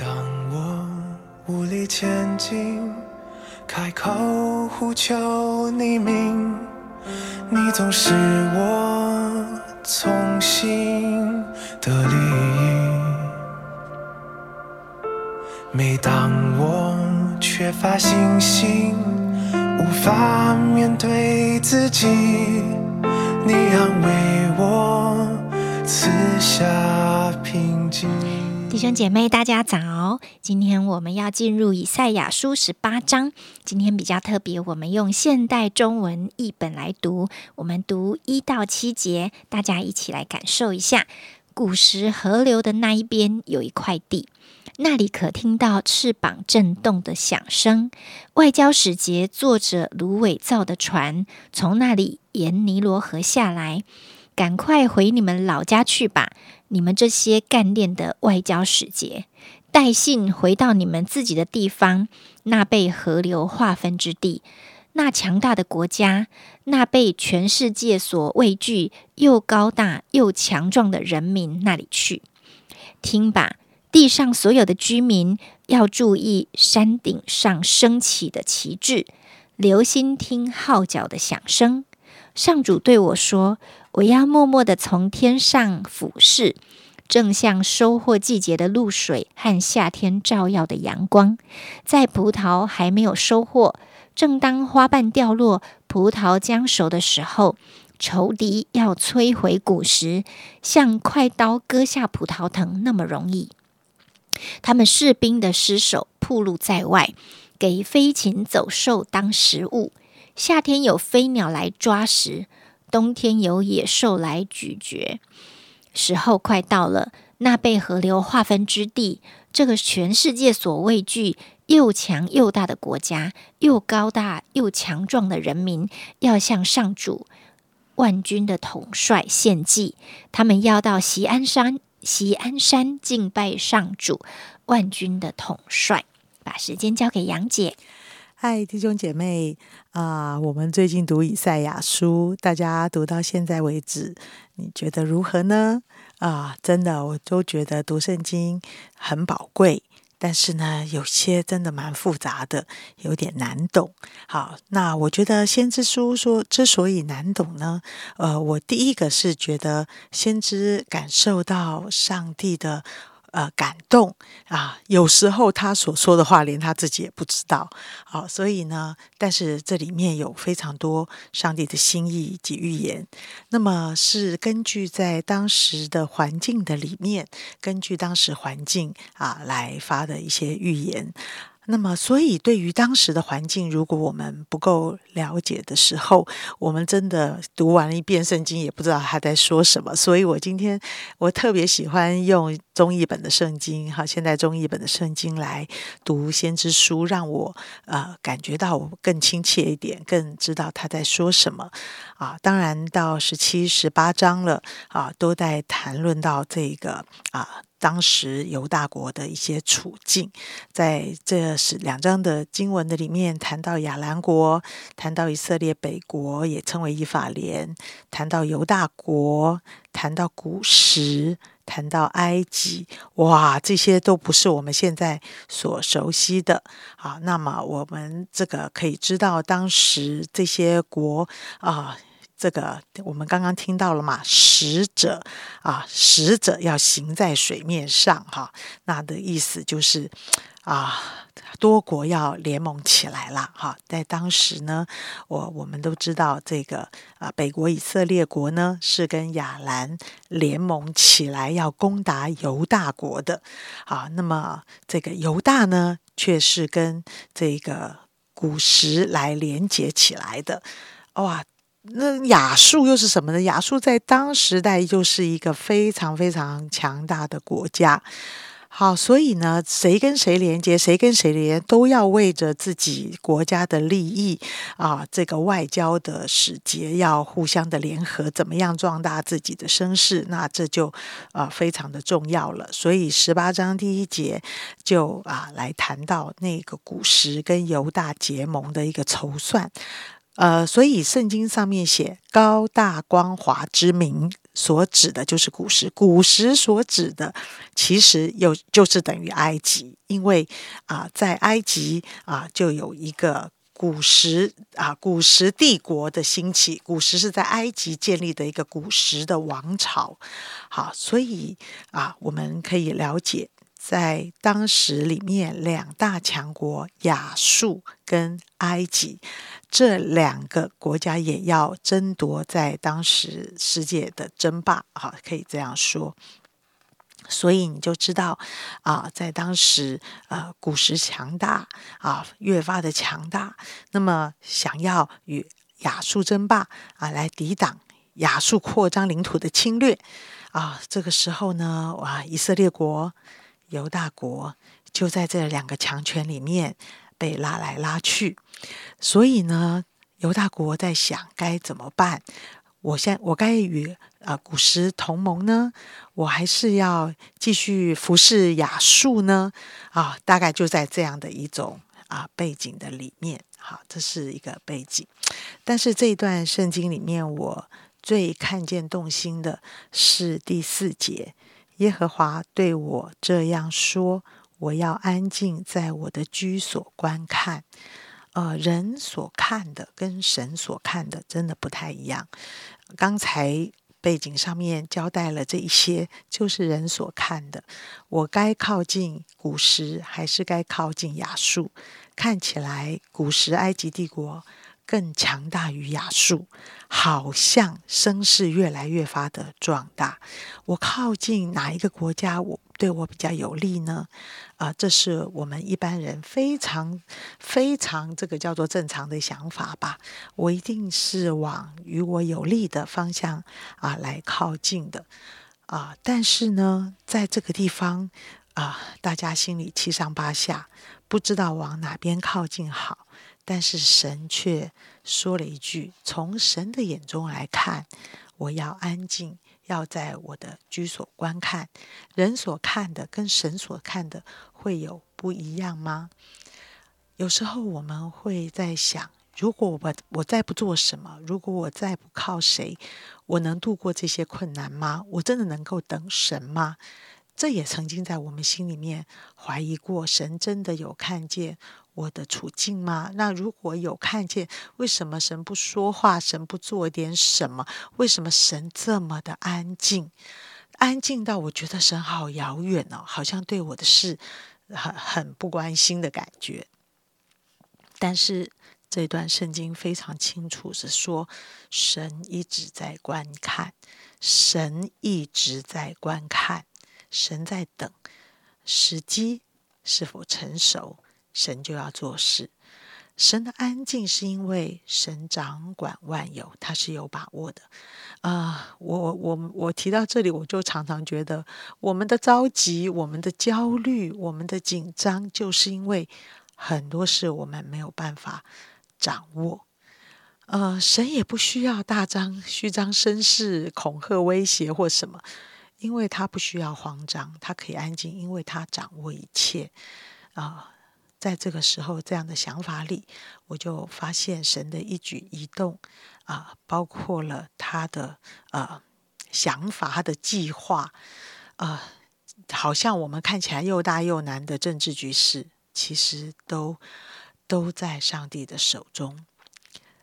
当我无力前进，开口呼求你名，你总是我从心的利益。每当我缺乏信心，无法面对自己，你安慰我，弟兄姐妹，大家早！今天我们要进入以赛亚书十八章。今天比较特别，我们用现代中文译本来读。我们读一到七节，大家一起来感受一下。古时河流的那一边有一块地，那里可听到翅膀震动的响声。外交使节坐着芦苇造的船，从那里沿尼罗河下来。赶快回你们老家去吧！你们这些干练的外交使节，带信回到你们自己的地方，那被河流划分之地，那强大的国家，那被全世界所畏惧、又高大又强壮的人民那里去。听吧，地上所有的居民，要注意山顶上升起的旗帜，留心听号角的响声。上主对我说：“我要默默的从天上俯视，正像收获季节的露水和夏天照耀的阳光。在葡萄还没有收获，正当花瓣掉落、葡萄将熟的时候，仇敌要摧毁果实，像快刀割下葡萄藤那么容易。他们士兵的尸首暴露在外，给飞禽走兽当食物。”夏天有飞鸟来抓食，冬天有野兽来咀嚼。时候快到了，那被河流划分之地，这个全世界所畏惧、又强又大的国家，又高大又强壮的人民，要向上主万军的统帅献祭。他们要到西安山，西安山敬拜上主万军的统帅。把时间交给杨姐。嗨，弟兄姐妹啊！我们最近读以赛亚书，大家读到现在为止，你觉得如何呢？啊，真的，我都觉得读圣经很宝贵，但是呢，有些真的蛮复杂的，有点难懂。好，那我觉得先知书说之所以难懂呢，呃，我第一个是觉得先知感受到上帝的。呃，感动啊！有时候他所说的话，连他自己也不知道。好，所以呢，但是这里面有非常多上帝的心意及预言。那么是根据在当时的环境的里面，根据当时环境啊来发的一些预言。那么，所以对于当时的环境，如果我们不够了解的时候，我们真的读完了一遍圣经，也不知道他在说什么。所以我今天我特别喜欢用中译本的圣经，哈，现在中译本的圣经来读先知书，让我呃感觉到我更亲切一点，更知道他在说什么啊。当然，到十七、十八章了啊，都在谈论到这个啊。当时犹大国的一些处境，在这是两章的经文的里面谈到亚兰国，谈到以色列北国，也称为以法莲，谈到犹大国，谈到古时，谈到埃及，哇，这些都不是我们现在所熟悉的。好，那么我们这个可以知道，当时这些国啊。这个我们刚刚听到了嘛？使者啊，使者要行在水面上，哈，那的意思就是啊，多国要联盟起来了，哈。在当时呢，我我们都知道这个啊，北国以色列国呢是跟亚兰联盟起来要攻打犹大国的，啊，那么这个犹大呢，却是跟这个古时来连接起来的，哇。那亚述又是什么呢？亚述在当时代就是一个非常非常强大的国家。好，所以呢，谁跟谁连接，谁跟谁连，都要为着自己国家的利益啊，这个外交的使节要互相的联合，怎么样壮大自己的声势？那这就啊非常的重要了。所以十八章第一节就啊来谈到那个古时跟犹大结盟的一个筹算。呃，所以圣经上面写高大光华之名，所指的就是古时，古时所指的其实又就是等于埃及，因为啊，在埃及啊就有一个古时啊古时帝国的兴起，古时是在埃及建立的一个古时的王朝。好，所以啊，我们可以了解。在当时里面，两大强国亚述跟埃及这两个国家也要争夺在当时世界的争霸，哈，可以这样说。所以你就知道啊，在当时呃，古时强大啊，越发的强大。那么想要与亚述争霸啊，来抵挡亚述扩张领土的侵略啊，这个时候呢，哇，以色列国。犹大国就在这两个强权里面被拉来拉去，所以呢，犹大国在想该怎么办？我现我该与啊古时同盟呢？我还是要继续服侍亚述呢？啊，大概就在这样的一种啊背景的里面，好，这是一个背景。但是这一段圣经里面，我最看见动心的是第四节。耶和华对我这样说：“我要安静在我的居所观看。呃，人所看的跟神所看的真的不太一样。刚才背景上面交代了这一些，就是人所看的。我该靠近古时，还是该靠近亚述？看起来，古时埃及帝国。”更强大于亚述，好像声势越来越发的壮大。我靠近哪一个国家，我对我比较有利呢？啊，这是我们一般人非常非常这个叫做正常的想法吧。我一定是往与我有利的方向啊来靠近的啊。但是呢，在这个地方啊，大家心里七上八下，不知道往哪边靠近好。但是神却说了一句：“从神的眼中来看，我要安静，要在我的居所观看。人所看的跟神所看的会有不一样吗？”有时候我们会在想：如果我我再不做什么，如果我再不靠谁，我能度过这些困难吗？我真的能够等神吗？这也曾经在我们心里面怀疑过：神真的有看见？我的处境吗？那如果有看见，为什么神不说话？神不做点什么？为什么神这么的安静？安静到我觉得神好遥远哦，好像对我的事很很不关心的感觉。但是这段圣经非常清楚是说，神一直在观看，神一直在观看，神在等时机是否成熟。神就要做事，神的安静是因为神掌管万有，他是有把握的。啊，我我我提到这里，我就常常觉得我们的着急、我们的焦虑、我们的紧张，就是因为很多事我们没有办法掌握。呃，神也不需要大张虚张声势、恐吓、威胁或什么，因为他不需要慌张，他可以安静，因为他掌握一切。啊。在这个时候，这样的想法里，我就发现神的一举一动啊，包括了他的呃想法、他的计划啊，好像我们看起来又大又难的政治局势，其实都都在上帝的手中。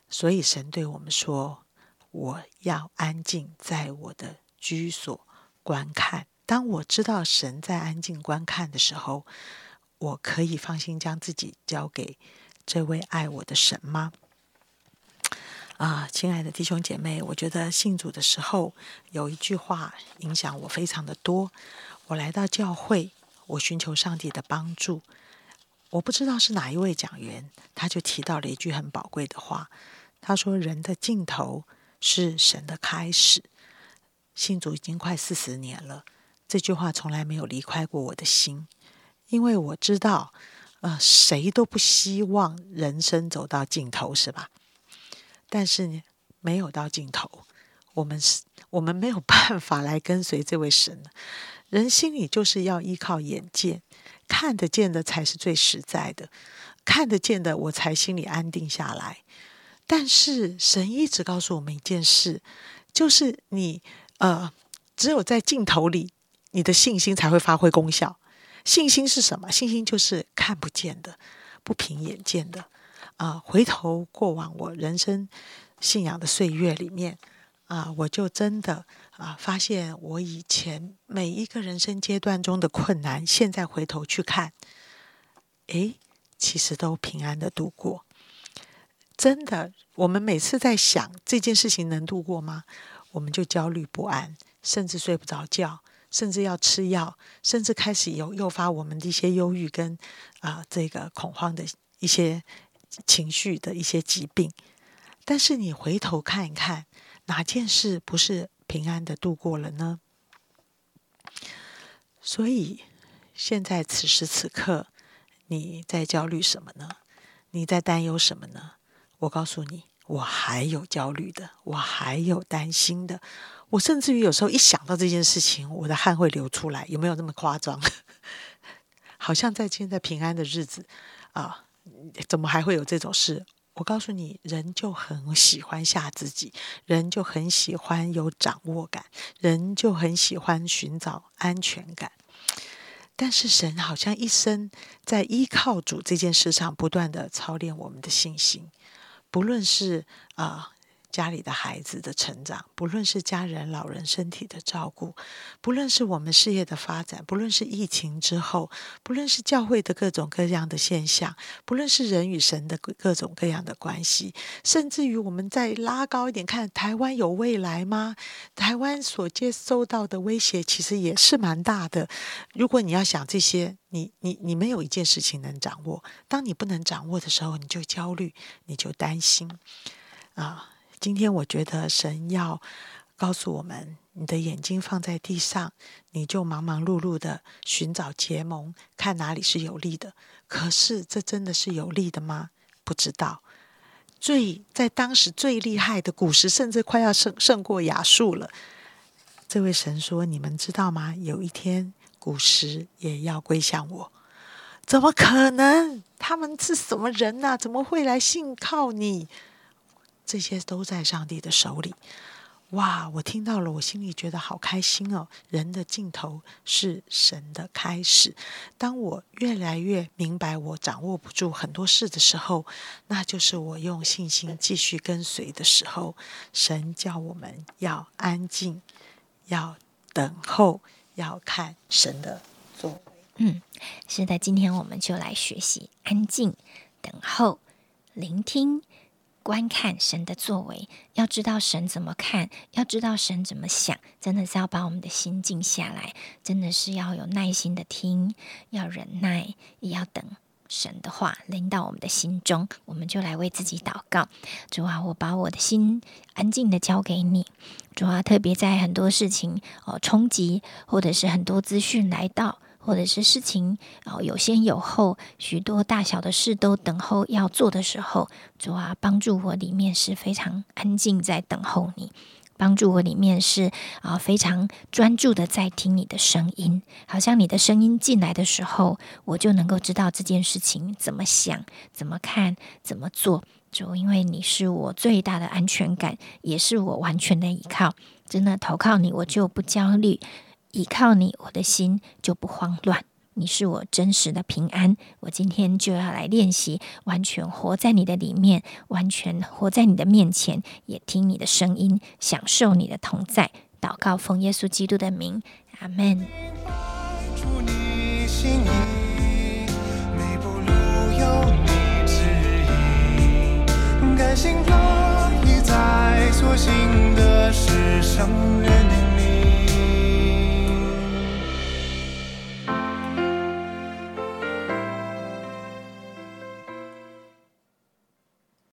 所以神对我们说：“我要安静在我的居所观看。”当我知道神在安静观看的时候。我可以放心将自己交给这位爱我的神吗？啊，亲爱的弟兄姐妹，我觉得信主的时候有一句话影响我非常的多。我来到教会，我寻求上帝的帮助。我不知道是哪一位讲员，他就提到了一句很宝贵的话。他说：“人的尽头是神的开始。”信主已经快四十年了，这句话从来没有离开过我的心。因为我知道，呃，谁都不希望人生走到尽头，是吧？但是呢，没有到尽头，我们是，我们没有 办法来跟随这位神。人心里就是要依靠眼见，看得见的才是最实在的，看得见的我才心里安定下来。但是神一直告诉我们一件事，就是你呃，只有在镜头里，你的信心才会发挥功效。信心是什么？信心就是看不见的、不凭眼见的。啊，回头过往我人生信仰的岁月里面，啊，我就真的啊，发现我以前每一个人生阶段中的困难，现在回头去看，诶，其实都平安的度过。真的，我们每次在想这件事情能度过吗？我们就焦虑不安，甚至睡不着觉，甚至要吃药，甚至开始有诱发我们的一些忧郁跟啊这个恐慌的一些情绪的一些疾病。但是你回头看一看，哪件事不是平安的度过了呢？所以现在此时此刻，你在焦虑什么呢？你在担忧什么呢？我告诉你，我还有焦虑的，我还有担心的，我甚至于有时候一想到这件事情，我的汗会流出来，有没有那么夸张？好像在现在平安的日子啊，怎么还会有这种事？我告诉你，人就很喜欢吓自己，人就很喜欢有掌握感，人就很喜欢寻找安全感。但是神好像一生在依靠主这件事上，不断的操练我们的信心。不论是啊家里的孩子的成长，不论是家人老人身体的照顾，不论是我们事业的发展，不论是疫情之后，不论是教会的各种各样的现象，不论是人与神的各种各样的关系，甚至于我们再拉高一点看，台湾有未来吗？台湾所接收到的威胁其实也是蛮大的。如果你要想这些。你你你没有一件事情能掌握，当你不能掌握的时候，你就焦虑，你就担心啊。今天我觉得神要告诉我们：你的眼睛放在地上，你就忙忙碌碌的寻找结盟，看哪里是有利的。可是这真的是有利的吗？不知道。最在当时最厉害的古时，甚至快要胜胜过亚述了。这位神说：“你们知道吗？有一天。”古时也要归向我，怎么可能？他们是什么人呐？怎么会来信靠你？这些都在上帝的手里。哇！我听到了，我心里觉得好开心哦。人的尽头是神的开始。当我越来越明白我掌握不住很多事的时候，那就是我用信心继续跟随的时候。神叫我们要安静，要等候。要看神的作为。嗯，是的，今天我们就来学习安静、等候、聆听、观看神的作为。要知道神怎么看，要知道神怎么想，真的是要把我们的心静下来，真的是要有耐心的听，要忍耐，也要等。神的话临到我们的心中，我们就来为自己祷告。主啊，我把我的心安静的交给你。主啊，特别在很多事情哦冲击，或者是很多资讯来到，或者是事情哦有先有后，许多大小的事都等候要做的时候，主啊，帮助我里面是非常安静在等候你。帮助我里面是啊非常专注的在听你的声音，好像你的声音进来的时候，我就能够知道这件事情怎么想、怎么看、怎么做。主，因为你是我最大的安全感，也是我完全的依靠。真的投靠你，我就不焦虑；依靠你，我的心就不慌乱。你是我真实的平安，我今天就要来练习，完全活在你的里面，完全活在你的面前，也听你的声音，享受你的同在。祷告奉耶稣基督的名，阿门。感谢有你在，所行的是圣灵。